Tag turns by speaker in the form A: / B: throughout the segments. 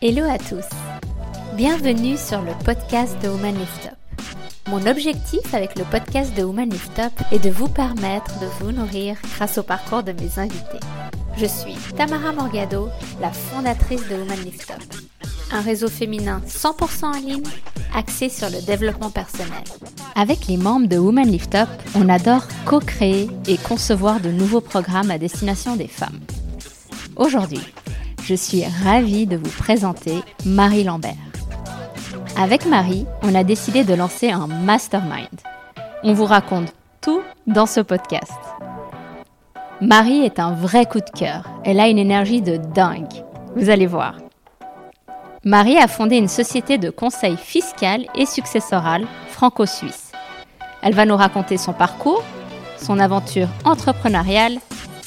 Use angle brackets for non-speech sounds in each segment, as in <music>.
A: Hello à tous. Bienvenue sur le podcast de Woman Lift Up. Mon objectif avec le podcast de Woman Lift Up est de vous permettre de vous nourrir grâce au parcours de mes invités. Je suis Tamara Morgado, la fondatrice de Woman Lift Up, un réseau féminin 100% en ligne axé sur le développement personnel. Avec les membres de Woman Lift Up, on adore co-créer et concevoir de nouveaux programmes à destination des femmes. Aujourd'hui, je suis ravie de vous présenter Marie Lambert. Avec Marie, on a décidé de lancer un mastermind. On vous raconte tout dans ce podcast. Marie est un vrai coup de cœur. Elle a une énergie de dingue. Vous allez voir. Marie a fondé une société de conseil fiscal et successoral franco-suisse. Elle va nous raconter son parcours, son aventure entrepreneuriale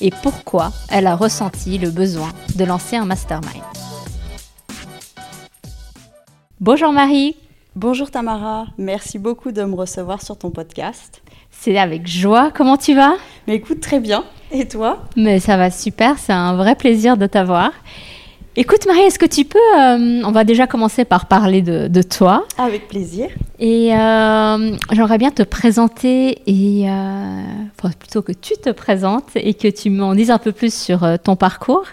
A: et pourquoi elle a ressenti le besoin de lancer un mastermind. Bonjour Marie.
B: Bonjour Tamara, merci beaucoup de me recevoir sur ton podcast.
A: C'est avec joie, comment tu vas?
B: Mais écoute, très bien. Et toi?
A: Mais ça va super, c'est un vrai plaisir de t'avoir. Écoute Marie, est-ce que tu peux, euh, on va déjà commencer par parler de, toi.
B: Avec plaisir.
A: Et euh, j'aimerais bien te présenter, et euh, plutôt que tu te présentes et que tu m'en dises un peu plus sur ton parcours.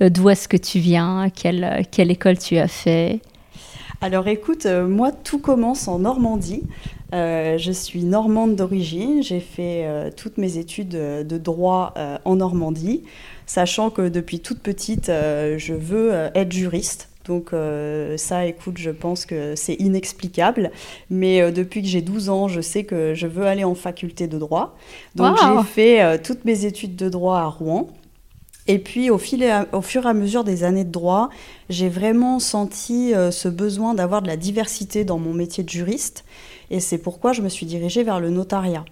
A: D'où est-ce que tu viens quelle, quelle école tu as fait
B: alors écoute, moi tout commence en Normandie. je suis normande d'origine, j'ai fait toutes mes études de droit en Normandie sachant que depuis toute petite, euh, je veux euh, être juriste. Donc euh, ça, écoute, je pense que c'est inexplicable. Mais depuis que j'ai 12 ans, je sais que je veux aller en faculté de droit. Donc j'ai fait toutes mes études de droit à Rouen. Et puis au, fil au fur et à mesure des années de droit, j'ai vraiment senti ce besoin d'avoir de la diversité dans mon métier de juriste. Et c'est pourquoi je me suis dirigée vers le notariat.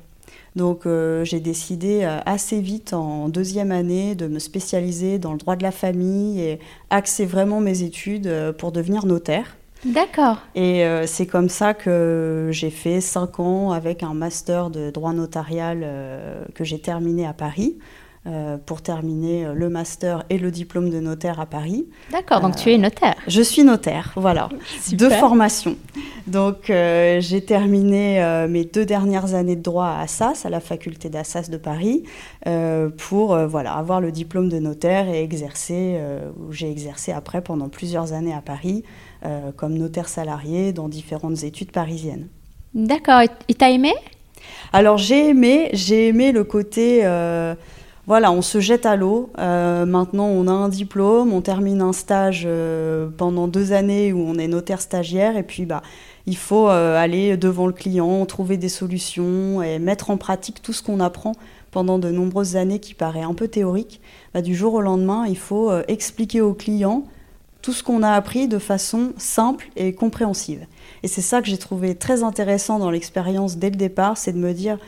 B: Donc euh, j'ai décidé euh, assez vite en deuxième année de me spécialiser dans le droit de la famille et axer vraiment mes études euh, pour devenir notaire.
A: D'accord.
B: Et c'est comme ça que j'ai fait cinq ans avec un master de droit notarial que j'ai terminé à Paris. Euh, pour terminer euh, le master et le diplôme de notaire à Paris.
A: D'accord, donc tu es notaire.
B: Je suis notaire, voilà, <laughs> de formation. Donc j'ai terminé mes deux dernières années de droit à Assas, à la faculté d'Assas de Paris, pour voilà, avoir le diplôme de notaire et exercer, où j'ai exercé après pendant plusieurs années à Paris comme notaire salarié dans différentes études parisiennes.
A: D'accord, et t'as aimé?
B: Alors j'ai aimé, j'ai aimé le côté voilà, on se jette à l'eau. Euh, maintenant, on a un diplôme, on termine un stage euh, pendant deux années où on est notaire stagiaire, et puis bah, il faut euh, aller devant le client, trouver des solutions et mettre en pratique tout ce qu'on apprend pendant de nombreuses années qui paraît un peu théorique. Bah, du jour au lendemain, il faut expliquer au client tout ce qu'on a appris de façon simple et compréhensive. Et c'est ça que j'ai trouvé très intéressant dans l'expérience dès le départ, c'est de me dire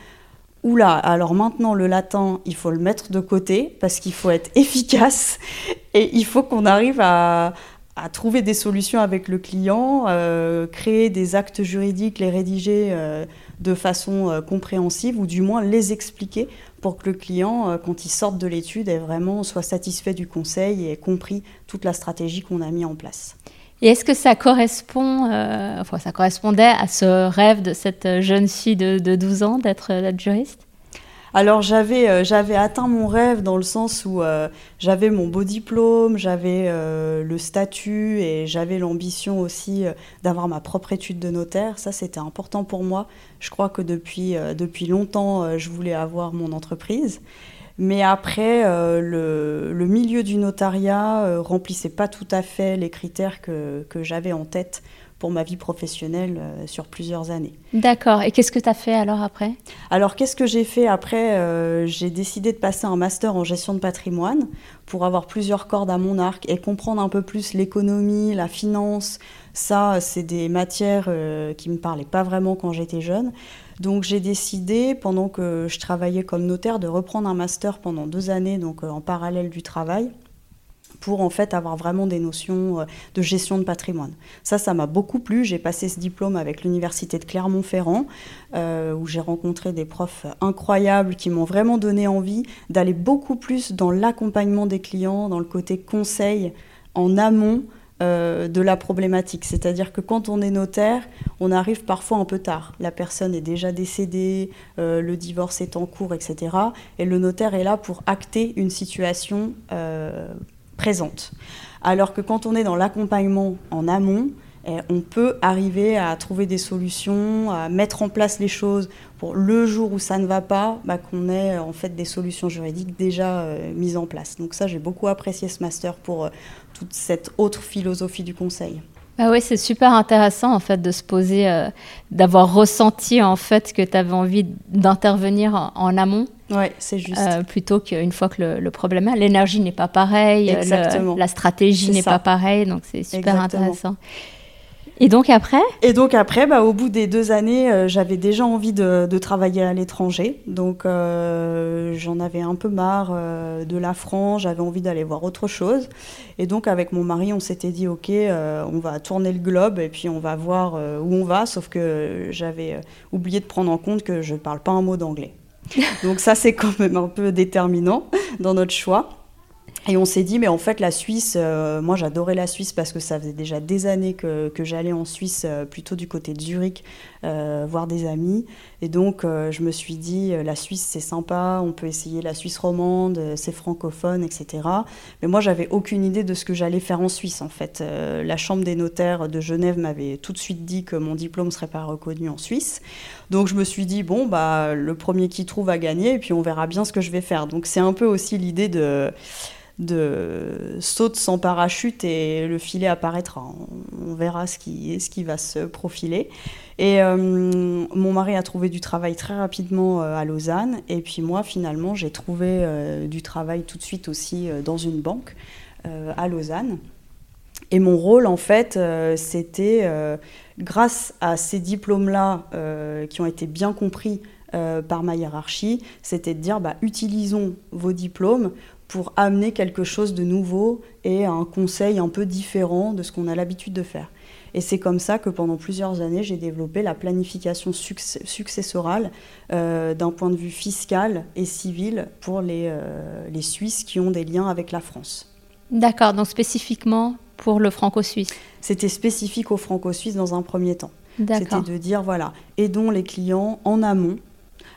B: Oula, alors maintenant le latin, il faut le mettre de côté parce qu'il faut être efficace <laughs> et il faut qu'on arrive à, trouver des solutions avec le client, euh, créer des actes juridiques, les rédiger euh, de façon euh, compréhensive ou du moins les expliquer pour que le client, quand il sorte de l'étude, vraiment soit satisfait du conseil et ait compris toute la stratégie qu'on a mis en place.
A: Et est-ce que ça correspond, euh, enfin, ça correspondait à ce rêve de cette jeune fille de, 12 ans d'être juriste?
B: Alors j'avais euh, j'avais atteint mon rêve dans le sens où euh, j'avais mon beau diplôme, j'avais le statut et j'avais l'ambition aussi d'avoir ma propre étude de notaire. Ça c'était important pour moi. Je crois que depuis depuis longtemps je voulais avoir mon entreprise. Mais après, euh, le, milieu du notariat euh, remplissait pas tout à fait les critères que, que j'avais en tête pour ma vie professionnelle euh, sur plusieurs années.
A: D'accord. Et qu'est-ce que tu as fait alors après?
B: Alors qu'est-ce que j'ai fait après? J'ai décidé de passer un master en gestion de patrimoine pour avoir plusieurs cordes à mon arc et comprendre un peu plus l'économie, la finance. Ça, c'est des matières qui me parlaient pas vraiment quand j'étais jeune. Donc j'ai décidé, pendant que je travaillais comme notaire, de reprendre un master pendant deux années, donc euh, en parallèle du travail pour en fait avoir vraiment des notions euh, de gestion de patrimoine. Ça, ça m'a beaucoup plu. J'ai passé ce diplôme avec l'université de Clermont-Ferrand, euh, où j'ai rencontré des profs incroyables qui m'ont vraiment donné envie d'aller beaucoup plus dans l'accompagnement des clients, dans le côté conseil en amont euh, de la problématique. C'est-à-dire que quand on est notaire, on arrive parfois un peu tard. La personne est déjà décédée, le divorce est en cours, etc. Et le notaire est là pour acter une situation Alors que quand on est dans l'accompagnement en amont, on peut arriver à trouver des solutions, à mettre en place les choses pour le jour où ça ne va pas, bah, qu'on ait en fait des solutions juridiques déjà euh, mises en place. Donc ça, j'ai beaucoup apprécié ce master pour euh, toute cette autre philosophie du conseil.
A: Ah oui, c'est super intéressant en fait de se poser, euh, d'avoir ressenti en fait que tu avais envie d'intervenir en, amont.
B: Oui, c'est juste.
A: plutôt qu'une fois que le, problème est, l'énergie n'est pas pareille, la stratégie n'est pas pareille, donc c'est super intéressant. Et donc après?
B: Et donc après, bah, au bout des deux années, euh, j'avais déjà envie de, travailler à l'étranger. Donc euh, j'en avais un peu marre euh, de la France, j'avais envie d'aller voir autre chose. Et donc avec mon mari, on s'était dit, ok, on va tourner le globe et puis on va voir où on va. Sauf que j'avais oublié de prendre en compte que je ne parle pas un mot d'anglais. Donc ça, c'est quand même un peu déterminant dans notre choix. Et on s'est dit, mais en fait, la Suisse, euh, moi j'adorais la Suisse parce que ça faisait déjà des années que, que j'allais en Suisse, euh, plutôt du côté de Zurich, euh, voir des amis. Et donc je me suis dit, la Suisse c'est sympa, on peut essayer la Suisse romande, c'est francophone, etc. Mais moi j'avais aucune idée de ce que j'allais faire en Suisse en fait. la Chambre des notaires de Genève m'avait tout de suite dit que mon diplôme ne serait pas reconnu en Suisse. Donc je me suis dit, bon, bah, le premier qui trouve a gagné et puis on verra bien ce que je vais faire. Donc c'est un peu aussi l'idée de de saute sans parachute et le filet apparaîtra. On, verra ce qui, ce qui va se profiler. Et euh, mon mari a trouvé du travail très rapidement euh, à Lausanne. Et puis moi, finalement, j'ai trouvé euh, du travail tout de suite aussi dans une banque à Lausanne. Et mon rôle, en fait, c'était, grâce à ces diplômes-là qui ont été bien compris par ma hiérarchie, c'était de dire, bah, utilisons vos diplômes pour amener quelque chose de nouveau et un conseil un peu différent de ce qu'on a l'habitude de faire. Et c'est comme ça que pendant plusieurs années, j'ai développé la planification successorale euh, d'un point de vue fiscal et civil pour les, euh, les Suisses qui ont des liens avec la France.
A: D'accord, donc spécifiquement pour le franco-suisse
B: C'était spécifique au franco-suisse dans un premier temps. C'était de dire, voilà, aidons les clients en amont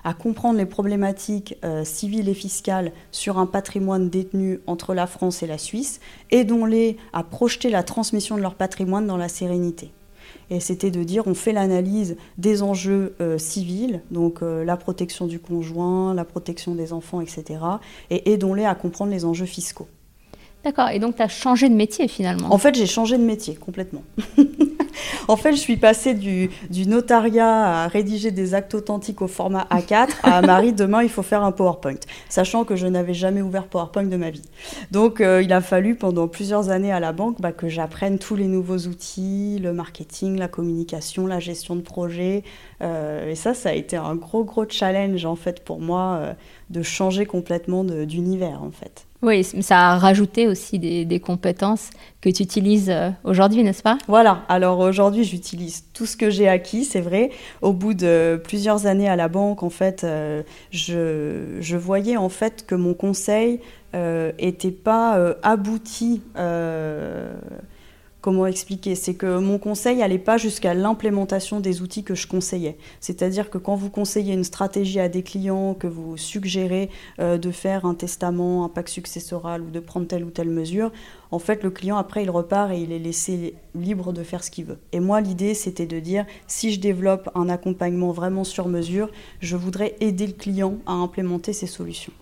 B: à comprendre les problématiques euh, civiles et fiscales sur un patrimoine détenu entre la France et la Suisse, aidons-les à projeter la transmission de leur patrimoine dans la sérénité. Et c'était de dire, on fait l'analyse des enjeux euh, civils, donc euh, la protection du conjoint, la protection des enfants, etc. Et aidons-les à comprendre les enjeux fiscaux.
A: D'accord, et donc tu as changé de métier finalement
B: En fait, j'ai changé de métier complètement. <laughs> en fait, je suis passée du, notariat à rédiger des actes authentiques au format A4 à Marie, <laughs> demain il faut faire un PowerPoint, sachant que je n'avais jamais ouvert PowerPoint de ma vie. Donc euh, il a fallu pendant plusieurs années à la banque bah, que j'apprenne tous les nouveaux outils, le marketing, la communication, la gestion de projet. Euh, et ça, ça a été un gros, gros challenge en fait pour moi euh, de changer complètement d'univers en fait.
A: Oui, ça a rajouté aussi des, compétences que tu utilises euh, aujourd'hui, n'est-ce pas?
B: Voilà, alors aujourd'hui j'utilise tout ce que j'ai acquis, c'est vrai. Au bout de plusieurs années à la banque, en fait, euh, je, voyais en fait que mon conseil n'était euh, pas abouti comment expliquer C'est que mon conseil n'allait pas jusqu'à l'implémentation des outils que je conseillais. C'est-à-dire que quand vous conseillez une stratégie à des clients, que vous suggérez euh, de faire un testament, un pacte successoral ou de prendre telle ou telle mesure, en fait, le client, après, il repart et il est laissé libre de faire ce qu'il veut. Et moi, l'idée, c'était de dire, si je développe un accompagnement vraiment sur mesure, je voudrais aider le client à implémenter ces solutions.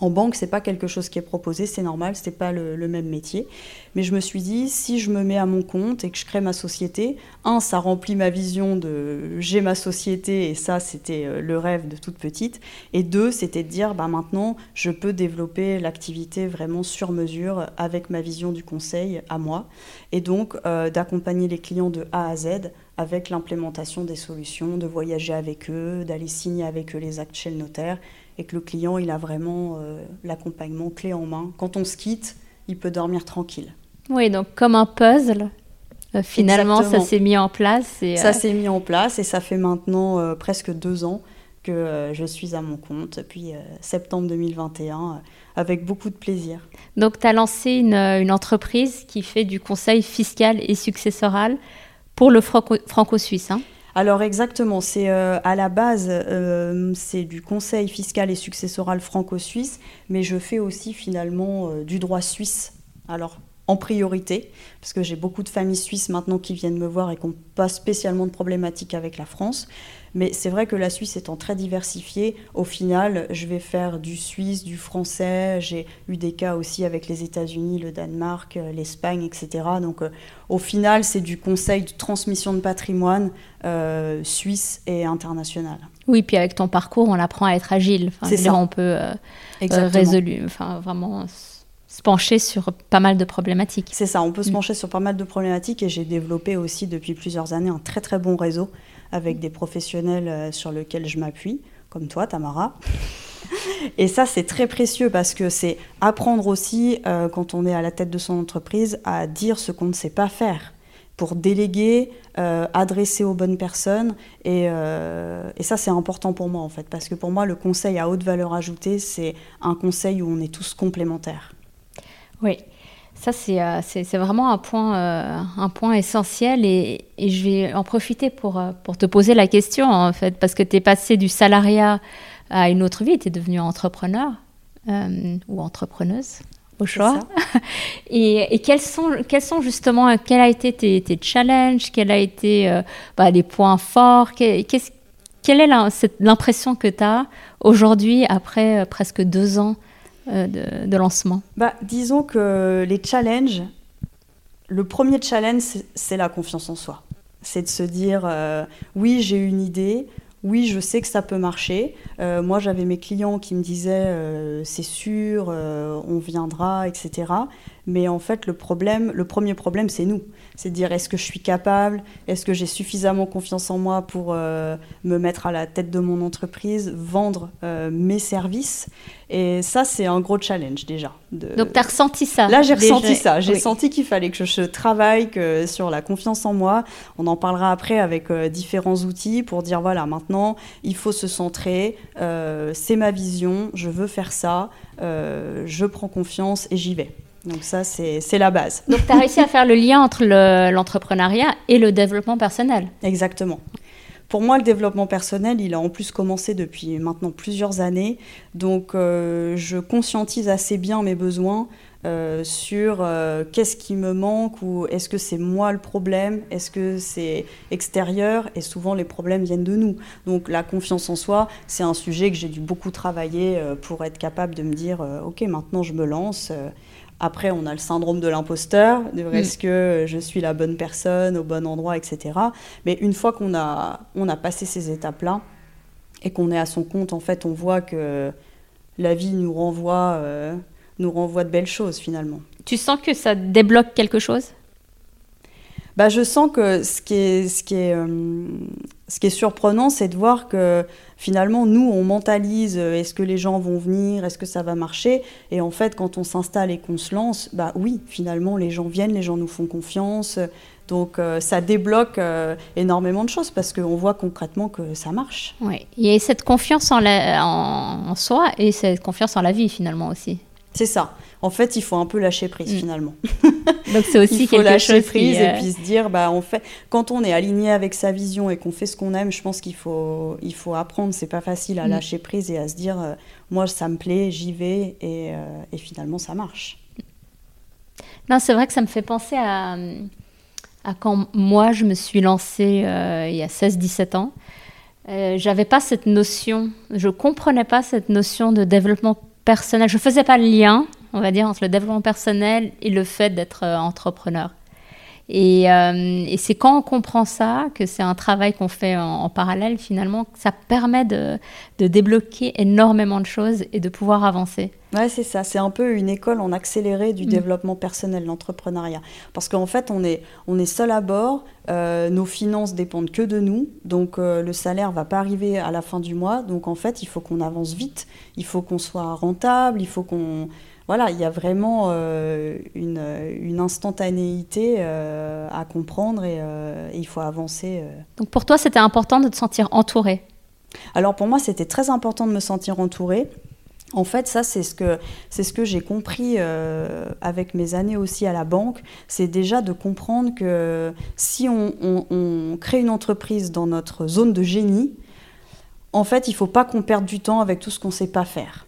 B: En banque, c'est pas quelque chose qui est proposé, c'est normal, c'est pas le, même métier. Mais je me suis dit, si je me mets à mon compte et que je crée ma société, un, ça remplit ma vision de j'ai ma société et ça, c'était euh, le rêve de toute petite. Et deux, c'était de dire, bah maintenant, je peux développer l'activité vraiment sur mesure avec ma vision du conseil à moi. Et donc, euh, d'accompagner les clients de A à Z avec l'implémentation des solutions, de voyager avec eux, d'aller signer avec eux les actes chez le notaire et que le client, il a vraiment euh, l'accompagnement clé en main. Quand on se quitte, il peut dormir tranquille.
A: Oui, donc comme un puzzle, euh, finalement, ça s'est mis en place.
B: Et, Ça euh, s'est mis en place et ça fait maintenant presque deux ans que je suis à mon compte depuis septembre 2021 avec beaucoup de plaisir.
A: Donc tu as lancé une, une, entreprise qui fait du conseil fiscal et successoral pour le franco-suisse. Hein
B: alors exactement, c'est euh, à la base euh, c'est du conseil fiscal et successoral franco-suisse, mais je fais aussi finalement euh, du droit suisse. Alors en priorité, parce que j'ai beaucoup de familles suisses maintenant qui viennent me voir et qui n'ont pas spécialement de problématiques avec la France. Mais c'est vrai que la Suisse étant très diversifiée, au final, je vais faire du suisse, du français. J'ai eu des cas aussi avec les États-Unis, le Danemark, euh, l'Espagne, etc. Donc euh, au final, c'est du conseil de transmission de patrimoine euh, suisse et international.
A: Oui, puis avec ton parcours, on apprend à être agile. c'est ça. On peut résoudre, enfin vraiment se pencher sur pas mal de problématiques.
B: C'est ça, on peut se mm. pencher sur pas mal de problématiques et j'ai développé aussi depuis plusieurs années un très très bon réseau avec des professionnels euh, sur lesquels je m'appuie, comme toi Tamara. Et ça, c'est très précieux parce que c'est apprendre aussi, euh, quand on est à la tête de son entreprise, à dire ce qu'on ne sait pas faire pour déléguer, euh, adresser aux bonnes personnes. Et, et ça, c'est important pour moi, en fait, parce que pour moi, le conseil à haute valeur ajoutée, c'est un conseil où on est tous complémentaires.
A: Oui, ça euh, c'est vraiment un point, euh, un point essentiel et, je vais en profiter pour, euh, pour te poser la question en fait, parce que tu es passé du salariat à une autre vie, tu es devenu entrepreneur ou entrepreneuse au choix. <laughs> et, et quels, sont, quels sont justement, quels a été tes, tes challenges, quels a été bah, les points forts, quelle est l'impression que tu as aujourd'hui après presque deux ans euh, de, lancement?
B: Bah, Disons que les challenges, le premier challenge, c'est la confiance en soi. C'est de se dire, euh, oui, j'ai une idée, oui, je sais que ça peut marcher. Euh, moi, j'avais mes clients qui me disaient, c'est sûr, on viendra, etc. Mais en fait, le problème, le premier problème, c'est nous. C'est de dire est-ce que je suis capable, est-ce que j'ai suffisamment confiance en moi pour euh, me mettre à la tête de mon entreprise, vendre euh, mes services? Et ça, c'est un gros challenge déjà.
A: Donc, tu as ressenti ça
B: Là, j'ai ressenti ça. J'ai senti qu'il fallait que je travaille que sur la confiance en moi. On en parlera après avec euh, différents outils pour dire voilà, maintenant, il faut se centrer. c'est ma vision, je veux faire ça, je prends confiance et j'y vais. Donc ça, c'est la base.
A: Donc tu as réussi à faire le lien entre l'entrepreneuriat et le développement personnel.
B: Exactement. Pour moi, le développement personnel, il a en plus commencé depuis maintenant plusieurs années. Donc euh, je conscientise assez bien mes besoins euh, sur euh, qu'est-ce qui me manque ou est-ce que c'est moi le problème, est-ce que c'est extérieur et souvent les problèmes viennent de nous. Donc la confiance en soi, c'est un sujet que j'ai dû beaucoup travailler pour être capable de me dire ok maintenant je me lance après, on a le syndrome de l'imposteur, de mm. est-ce que je suis la bonne personne au bon endroit, etc. Mais une fois qu'on a, on a passé ces étapes-là et qu'on est à son compte, en fait, on voit que la vie nous renvoie, euh, nous renvoie de belles choses finalement.
A: Tu sens que ça débloque quelque chose?
B: Bah, je sens que euh, ce qui est surprenant, c'est de voir que finalement, nous, on mentalise euh, est-ce que les gens vont venir, est-ce que ça va marcher? Et en fait, quand on s'installe et qu'on se lance, bah oui, finalement, les gens viennent, les gens nous font confiance. Donc euh, ça débloque énormément de choses parce qu'on voit concrètement que ça marche.
A: Oui, a cette confiance en, soi et cette confiance en la vie finalement aussi.
B: C'est ça. En fait, il faut un peu lâcher prise mm. finalement. <laughs>
A: Donc c'est aussi il faut lâcher
B: prise et euh, puis se dire, bah on fait. Quand on est aligné avec sa vision et qu'on fait ce qu'on aime, je pense qu'il faut il faut apprendre. C'est pas facile à mm. lâcher prise et à se dire, euh, moi ça me plaît, j'y vais et, euh, et, finalement ça marche.
A: Non, c'est vrai que ça me fait penser à, à quand moi je me suis lancée il y a 16-17 ans. J'avais pas cette notion, je comprenais pas cette notion de développement personnel. Je faisais pas le lien on va dire, entre le développement personnel et le fait d'être euh, Euh, et, c'est quand on comprend ça, que c'est un travail qu'on fait en, parallèle finalement, que ça permet de, débloquer énormément de choses et de pouvoir avancer.
B: Ouais, c'est ça. C'est un peu une école en accéléré du mm. développement personnel, l'entrepreneuriat. Parce qu'en fait, on est, on est seul à bord, euh, nos finances dépendent que de nous, donc le salaire va pas arriver à la fin du mois. Donc en fait, il faut qu'on avance vite, il faut qu'on soit rentable, il faut qu'on voilà, il y a vraiment euh, une, instantanéité euh, à comprendre et, euh, il faut avancer.
A: Donc pour toi, c'était important de te sentir entouré?
B: Alors pour moi, c'était très important de me sentir entourée. En fait, ça, c'est ce que, c'est ce que j'ai compris euh, avec mes années aussi à la banque. C'est déjà de comprendre que si on, on, crée une entreprise dans notre zone de génie, en fait, il ne faut pas qu'on perde du temps avec tout ce qu'on ne sait pas faire.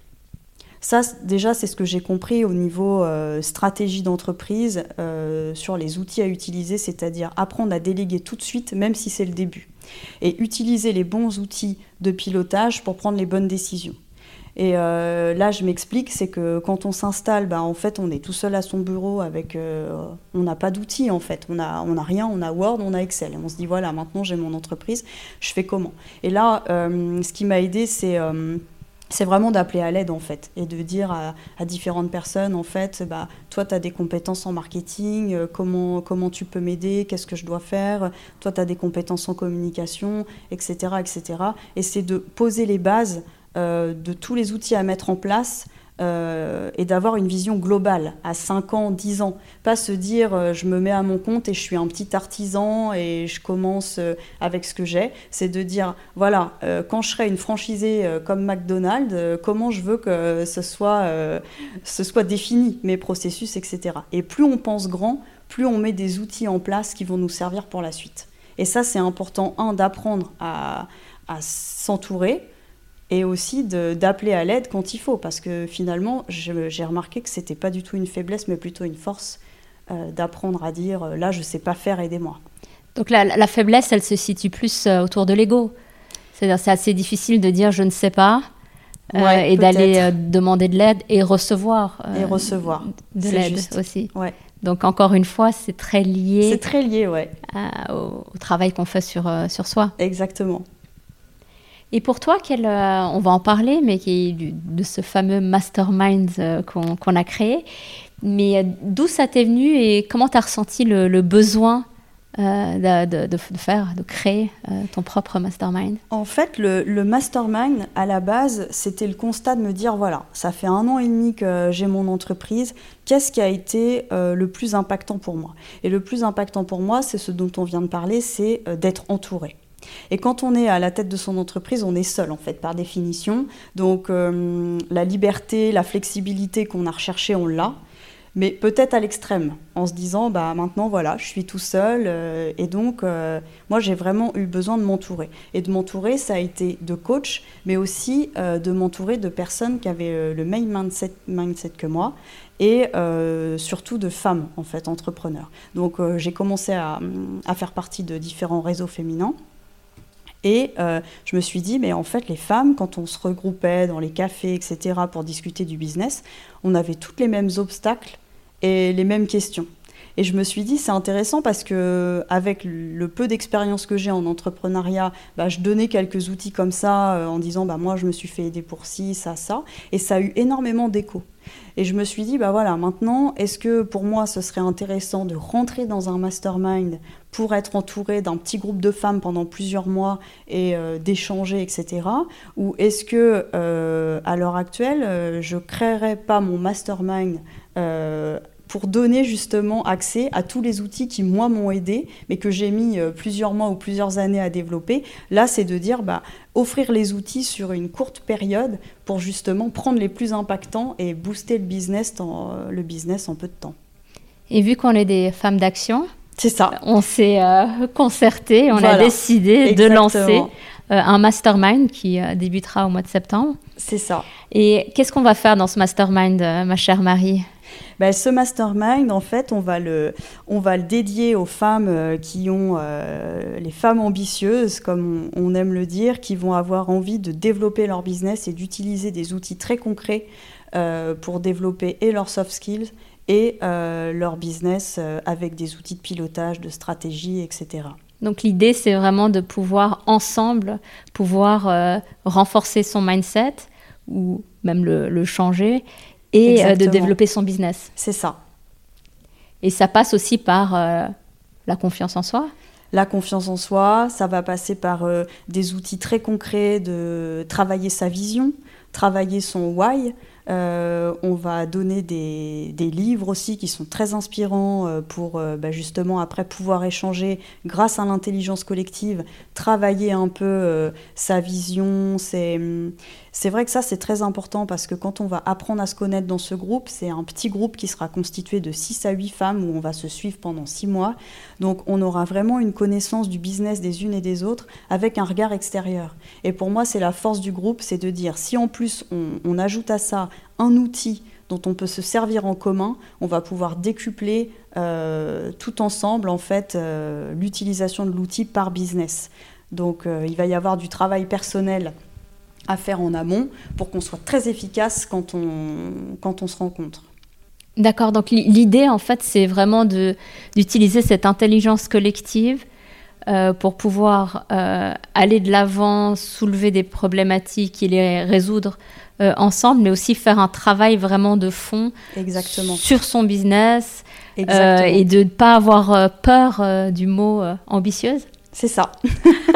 B: Ça, déjà, c'est ce que j'ai compris au niveau euh, stratégie d'entreprise euh, sur les outils à utiliser, c'est-à-dire apprendre à déléguer tout de suite, même si c'est le début, et utiliser les bons outils de pilotage pour prendre les bonnes décisions. Et euh, là, je m'explique, c'est que quand on s'installe, bah, en fait, on est tout seul à son bureau avec, on n'a pas d'outils en fait, on n'a on a rien, on a Word, on a Excel, et on se dit voilà, maintenant j'ai mon entreprise, je fais comment? Et là, ce qui m'a aidé, c'est c'est vraiment d'appeler à l'aide en fait et de dire à, différentes personnes en fait bah toi tu as des compétences en marketing euh, comment tu peux m'aider qu'est-ce que je dois faire toi tu as des compétences en communication etc etc et c'est de poser les bases euh, de tous les outils à mettre en place euh, et d'avoir une vision globale à 5 ans, 10 ans. Pas se dire euh, je me mets à mon compte et je suis un petit artisan et je commence euh, avec ce que j'ai. C'est de dire voilà, quand je serai une franchisée comme McDonald's, comment je veux que ce soit, défini, mes processus, etc. Et plus on pense grand, plus on met des outils en place qui vont nous servir pour la suite. Et ça, c'est important, un, d'apprendre à s'entourer, et aussi d'appeler à l'aide quand il faut, parce que finalement, j'ai remarqué que c'était pas du tout une faiblesse, mais plutôt une force euh, d'apprendre à dire euh, là, je sais pas faire, aidez-moi.
A: Donc la, la, faiblesse, elle se situe plus euh, autour de l'ego. C'est-à-dire, c'est assez difficile de dire je ne sais pas. et d'aller demander de l'aide et recevoir.
B: et recevoir.
A: De l'aide aussi. Ouais. Donc encore une fois, c'est très lié.
B: C'est très lié, ouais.
A: au, au, travail qu'on fait sur, sur soi.
B: Exactement.
A: Et pour toi, quel, euh, on va en parler, mais qui de ce fameux mastermind euh, qu'on a créé. Mais euh, d'où ça t'est venu et comment tu as ressenti le, besoin de, de, faire, de créer ton propre mastermind?
B: En fait, le, le mastermind, à la base, c'était le constat de me dire, voilà, ça fait un an et demi que j'ai mon entreprise, qu'est-ce qui a été le plus impactant pour moi? Et le plus impactant pour moi, c'est ce dont on vient de parler, c'est d'être entouré. Et quand on est à la tête de son entreprise, on est seul en fait par définition. Donc euh, la liberté, la flexibilité qu'on a recherchée, on l'a. Mais peut-être à l'extrême, en se disant, bah maintenant voilà, je suis tout seul, euh, et donc euh, moi j'ai vraiment eu besoin de m'entourer. Et de m'entourer, ça a été de coach, mais aussi de m'entourer de personnes qui avaient le même mindset, que moi, et surtout de femmes en fait entrepreneurs. Donc j'ai commencé à, faire partie de différents réseaux féminins. Et euh, je me suis dit, mais en fait, les femmes, quand on se regroupait dans les cafés, etc., pour discuter du business, on avait toutes les mêmes obstacles et les mêmes questions. Et je me suis dit, c'est intéressant parce que avec le peu d'expérience que j'ai en entrepreneuriat, bah, je donnais quelques outils comme ça euh, en disant, bah, moi, je me suis fait aider pour ci, ça, ça. Et ça a eu énormément d'écho. Et je me suis dit, bah voilà, maintenant, est-ce que pour moi, ce serait intéressant de rentrer dans un mastermind pour être entouré d'un petit groupe de femmes pendant plusieurs mois et euh, d'échanger, etc. Ou est-ce que, euh, à l'heure actuelle, je créerais pas mon mastermind pour donner justement accès à tous les outils qui, moi, m'ont aidé, mais que j'ai mis plusieurs mois ou plusieurs années à développer. Là, c'est de dire, bah, offrir les outils sur une courte période pour justement prendre les plus impactants et booster le business en, le business en peu de temps.
A: Et vu qu'on est des femmes d'action,
B: c'est ça.
A: On s'est euh, concerté, on a décidé de lancer euh, un mastermind qui euh, débutera au mois de septembre.
B: C'est ça.
A: Et qu'est-ce qu'on va faire dans ce mastermind, ma chère Marie?
B: Ben, ce mastermind, en fait, on va le, dédier aux femmes qui ont, les femmes ambitieuses, comme on, aime le dire, qui vont avoir envie de développer leur business et d'utiliser des outils très concrets pour développer et leurs soft skills et euh, leur business euh, avec des outils de pilotage, de stratégie, etc.
A: Donc l'idée, c'est vraiment de pouvoir ensemble, pouvoir euh, renforcer son mindset ou même le, changer et de développer son business.
B: C'est ça.
A: Et ça passe aussi par la confiance en soi
B: la confiance en soi, ça va passer par des outils très concrets de travailler sa vision, travailler son why, Euh, on va donner des, livres aussi qui sont très inspirants euh, pour euh, bah, justement après pouvoir échanger grâce à l'intelligence collective, travailler un peu sa vision. C'est vrai que ça c'est très important parce que quand on va apprendre à se connaître dans ce groupe, c'est un petit groupe qui sera constitué de 6 à 8 femmes où on va se suivre pendant 6 mois. Donc on aura vraiment une connaissance du business des unes et des autres avec un regard extérieur. Et pour moi c'est la force du groupe, c'est de dire si en plus on ajoute à ça un outil dont on peut se servir en commun, on va pouvoir décupler euh, tout ensemble en fait euh, l'utilisation de l'outil par business. Donc euh, il va y avoir du travail personnel à faire en amont pour qu'on soit très efficace quand on, quand on se rencontre.
A: D'accord, donc l'idée en fait c'est vraiment d'utiliser cette intelligence collective pour pouvoir aller de l'avant, soulever des problématiques et les résoudre euh, ensemble, mais aussi faire un travail vraiment de fond
B: Exactement.
A: sur son business euh, et de ne pas avoir euh, peur du mot ambitieuse.
B: C'est ça.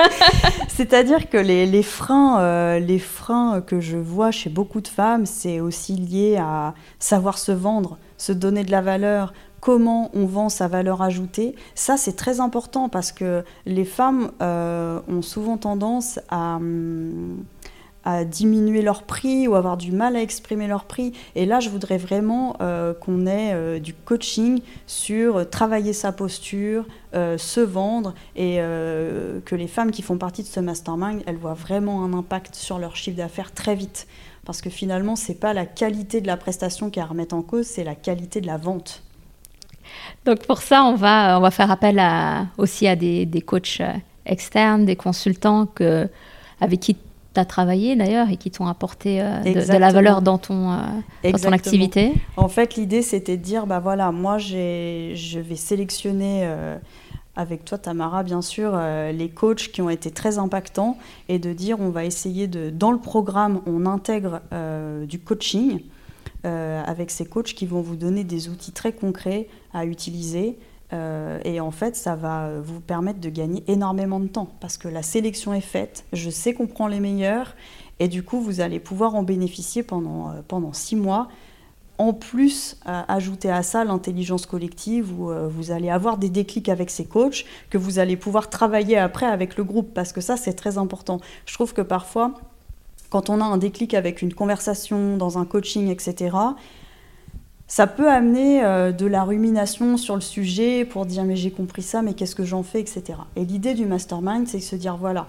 B: <laughs> C'est-à-dire que les, les freins, les freins que je vois chez beaucoup de femmes, c'est aussi lié à savoir se vendre, se donner de la valeur, comment on vend sa valeur ajoutée, ça c'est très important parce que les femmes ont souvent tendance à, hum, à diminuer leur prix ou avoir du mal à exprimer leur prix. Et là, je voudrais vraiment euh, qu'on ait euh, du coaching sur euh, travailler sa posture, se vendre et que les femmes qui font partie de ce mastermind, elles voient vraiment un impact sur leur chiffre d'affaires très vite. Parce que finalement, c'est pas la qualité de la prestation qui à remettre en cause, c'est la qualité de la vente.
A: Donc pour ça, on va, on va faire appel à, aussi à des, des coachs externes, des consultants que, avec qui tu as travaillé d'ailleurs et qui t'ont apporté euh, de, la valeur dans ton, euh, ton activité.
B: En fait, l'idée, c'était de dire, bah voilà, moi, je vais sélectionner... Euh, avec toi Tamara bien sûr les coachs qui ont été très impactants et de dire on va essayer de dans le programme on intègre du coaching avec ces coachs qui vont vous donner des outils très concrets à utiliser euh, et en fait, ça va vous permettre de gagner énormément de temps parce que la sélection est faite, je sais qu'on prend les meilleurs et du coup, vous allez pouvoir en bénéficier pendant, euh, pendant six mois. En plus, ajouter à ça l'intelligence collective où euh, vous allez avoir des déclics avec ces coachs que vous allez pouvoir travailler après avec le groupe parce que ça, c'est très important. Je trouve que parfois, quand on a un déclic avec une conversation, dans un coaching, etc., ça peut amener euh, de la rumination sur le sujet pour dire mais j'ai compris ça, mais qu'est-ce que j'en fais, etc. Et l'idée du mastermind, c'est de se dire voilà,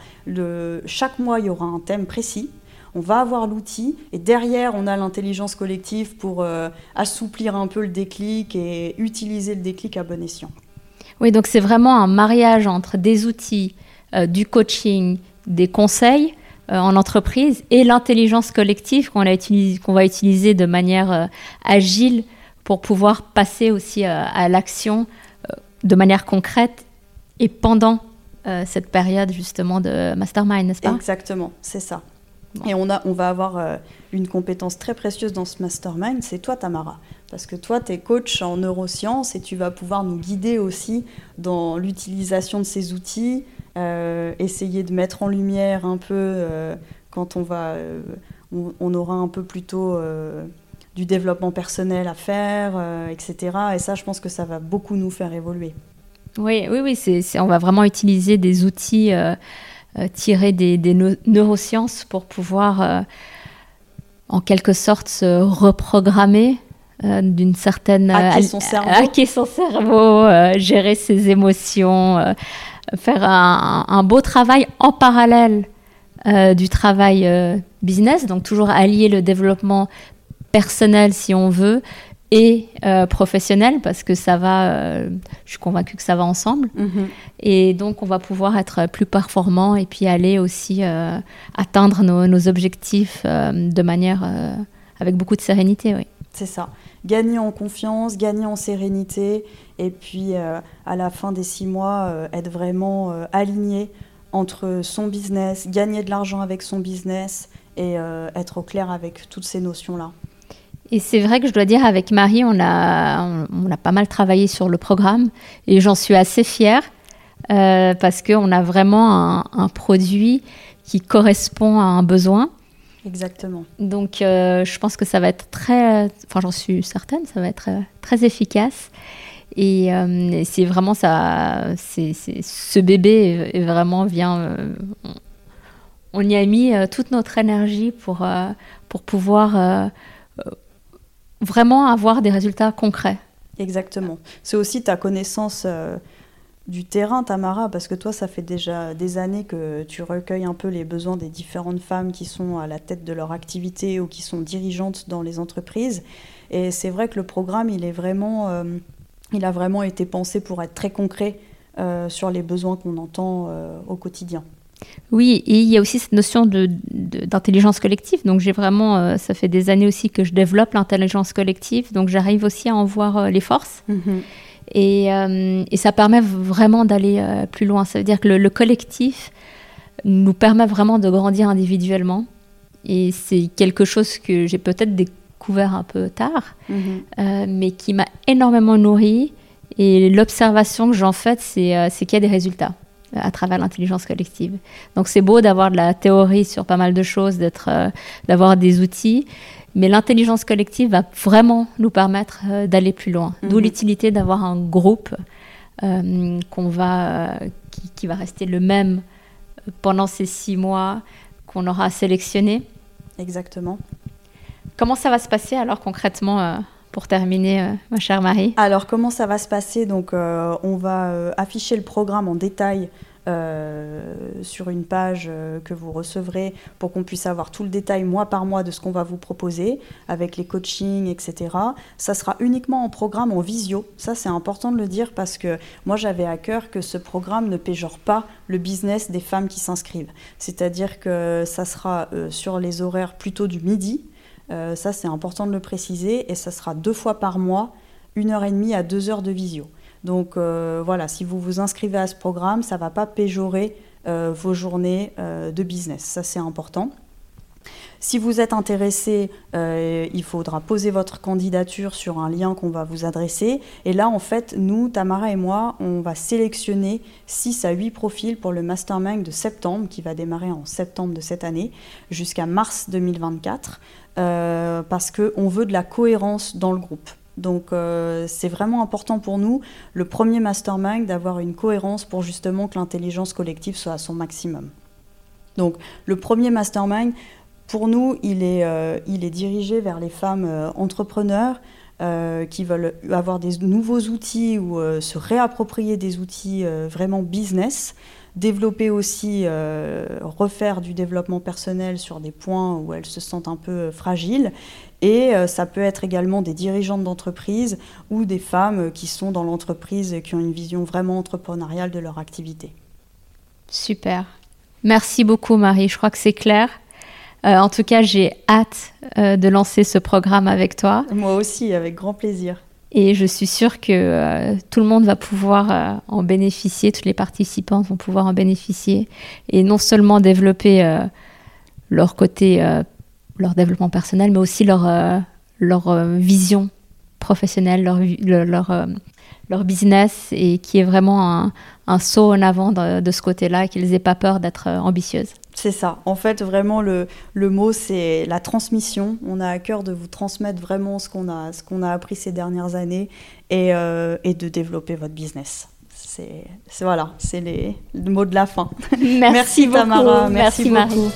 B: chaque mois il y aura un thème précis, on va avoir l'outil et derrière on a l'intelligence collective pour euh, assouplir un peu le déclic et utiliser le déclic à bon escient.
A: Oui, donc c'est vraiment un mariage entre des outils, euh, du coaching, des conseils en entreprise et l'intelligence collective qu'on va utiliser de manière agile pour pouvoir passer aussi euh, à l'action euh, de manière concrète et pendant euh, cette période justement de mastermind, n'est-ce pas?
B: Exactement, c'est ça. Et on, a, on va avoir une compétence très précieuse dans ce mastermind, c'est toi Tamara. Parce que toi, tu es coach en neurosciences et tu vas pouvoir nous guider aussi dans l'utilisation de ces outils, essayer de mettre en lumière un peu quand on va... On, aura un peu plutôt du développement personnel à faire, euh, etc. Et ça, je pense que ça va beaucoup nous faire évoluer.
A: Oui, oui, oui. C'est, on va vraiment utiliser des outils euh, euh, tirés des, neurosciences pour pouvoir, en quelque sorte, se reprogrammer d'une certaine
B: hacker son cerveau,
A: hacker son cerveau gérer ses émotions, faire un, un, beau travail en parallèle du travail business, donc toujours allier le développement personnel si on veut et euh, professionnel parce que ça va, euh, je suis convaincue que ça va ensemble. Mhm. Et donc on va pouvoir être plus performant et puis aller aussi euh, atteindre nos, objectifs de manière avec beaucoup de sérénité. Oui.
B: C'est ça. Gagner en confiance, gagner en sérénité et puis à la fin des six mois être vraiment aligné entre son business, gagner de l'argent avec son business et être au clair avec toutes ces notions-là.
A: Et c'est vrai que je dois dire, avec Marie, on a, on, a pas mal travaillé sur le programme et j'en suis assez fière euh, parce qu'on a vraiment un, produit qui correspond à un besoin.
B: Exactement.
A: Donc, je pense que ça va être très, enfin, j'en suis certaine, ça va être très efficace. Et c'est vraiment ça, c'est, ce bébé est vraiment vient. on y a mis toute notre énergie pour, pour pouvoir vraiment avoir des résultats concrets.
B: Exactement. C'est aussi ta connaissance euh, du terrain, Tamara, parce que toi, ça fait déjà des années que tu recueilles un peu les besoins des différentes femmes qui sont à la tête de leur activité ou qui sont dirigeantes dans les entreprises. Et c'est vrai que le programme, il est vraiment, euh, il a vraiment été pensé pour être très concret euh, sur les besoins qu'on entend au quotidien.
A: Oui, et il y a aussi cette notion d'intelligence collective. Donc j'ai vraiment, euh, ça fait des années aussi que je développe l'intelligence collective. Donc j'arrive aussi à en voir euh, les forces. Mhm. Euh, et, ça permet vraiment d'aller plus loin. Ça veut dire que le, collectif nous permet vraiment de grandir individuellement. Et c'est quelque chose que j'ai peut-être découvert un peu tard, mhm. mais qui m'a énormément nourri. Et l'observation que j'en fais, c'est qu'il y a des résultats à travers l'intelligence collective. Donc c'est beau d'avoir de la théorie sur pas mal de choses, d'être, euh, d'avoir des outils, mais l'intelligence collective va vraiment nous permettre euh, d'aller plus loin. D'où mhm. l'utilité d'avoir un groupe euh, qu'on va, qui, qui, va rester le même pendant ces six mois qu'on aura sélectionné.
B: Exactement.
A: Comment ça va se passer alors concrètement pour terminer, ma chère Marie?
B: Alors, comment ça va se passer? Donc, on va afficher le programme en détail euh, sur une page euh, que vous recevrez pour qu'on puisse avoir tout le détail mois par mois de ce qu'on va vous proposer avec les coachings, etc. Ça sera uniquement en programme en visio. Ça, c'est important de le dire parce que moi, j'avais à cœur que ce programme ne péjore pas le business des femmes qui s'inscrivent. C'est-à-dire que ça sera euh, sur les horaires plutôt du midi. Ça, c'est important de le préciser. Et ça sera deux fois par mois, une heure et demie à deux heures de visio. Donc euh, voilà, si vous vous inscrivez à ce programme, ça ne va pas péjorer euh, vos journées euh, de business. Ça, c'est important. Si vous êtes intéressé, il faudra poser votre candidature sur un lien qu'on va vous adresser. Et là, en fait, nous, Tamara et moi, on va sélectionner 6 à 8 profils pour le mastermind de septembre, qui va démarrer en septembre de cette année, jusqu'à mars 2024, parce qu'on veut de la cohérence dans le groupe. Donc euh, c'est vraiment important pour nous, le premier mastermind, d'avoir une cohérence pour justement que l'intelligence collective soit à son maximum. Donc le premier mastermind, pour nous, il est, euh, il est dirigé vers les femmes euh, entrepreneurs qui veulent avoir des nouveaux outils ou se réapproprier des outils vraiment business développer aussi, refaire du développement personnel sur des points où elles se sentent un peu fragiles et euh, ça peut être également des dirigeantes d'entreprise ou des femmes qui sont dans l'entreprise et qui ont une vision vraiment entrepreneuriale de leur activité.
A: Super. Merci beaucoup Marie, je crois que c'est clair. Euh, en tout cas, j'ai hâte euh, de lancer ce programme avec toi.
B: Moi aussi, avec grand plaisir.
A: Et je suis sûre que tout le monde va pouvoir en bénéficier, tous les participants vont pouvoir en bénéficier, et non seulement développer leur côté leur développement personnel, mais aussi leur, euh, leur euh, vision professionnelle, leur, leur, euh, business, et qui est vraiment un, un saut en avant de, ce côté-là, qu'ils n'aient pas peur d'être ambitieuses.
B: C'est ça. En fait, vraiment, le, le mot, c'est la transmission. On a à cœur de vous transmettre vraiment ce qu'on a, ce qu'on a appris ces dernières années et, et de développer votre business. C'est, voilà, c'est les, le mot de la fin. <laughs>
A: Merci, Tamara. Merci, Merci beaucoup. Marie.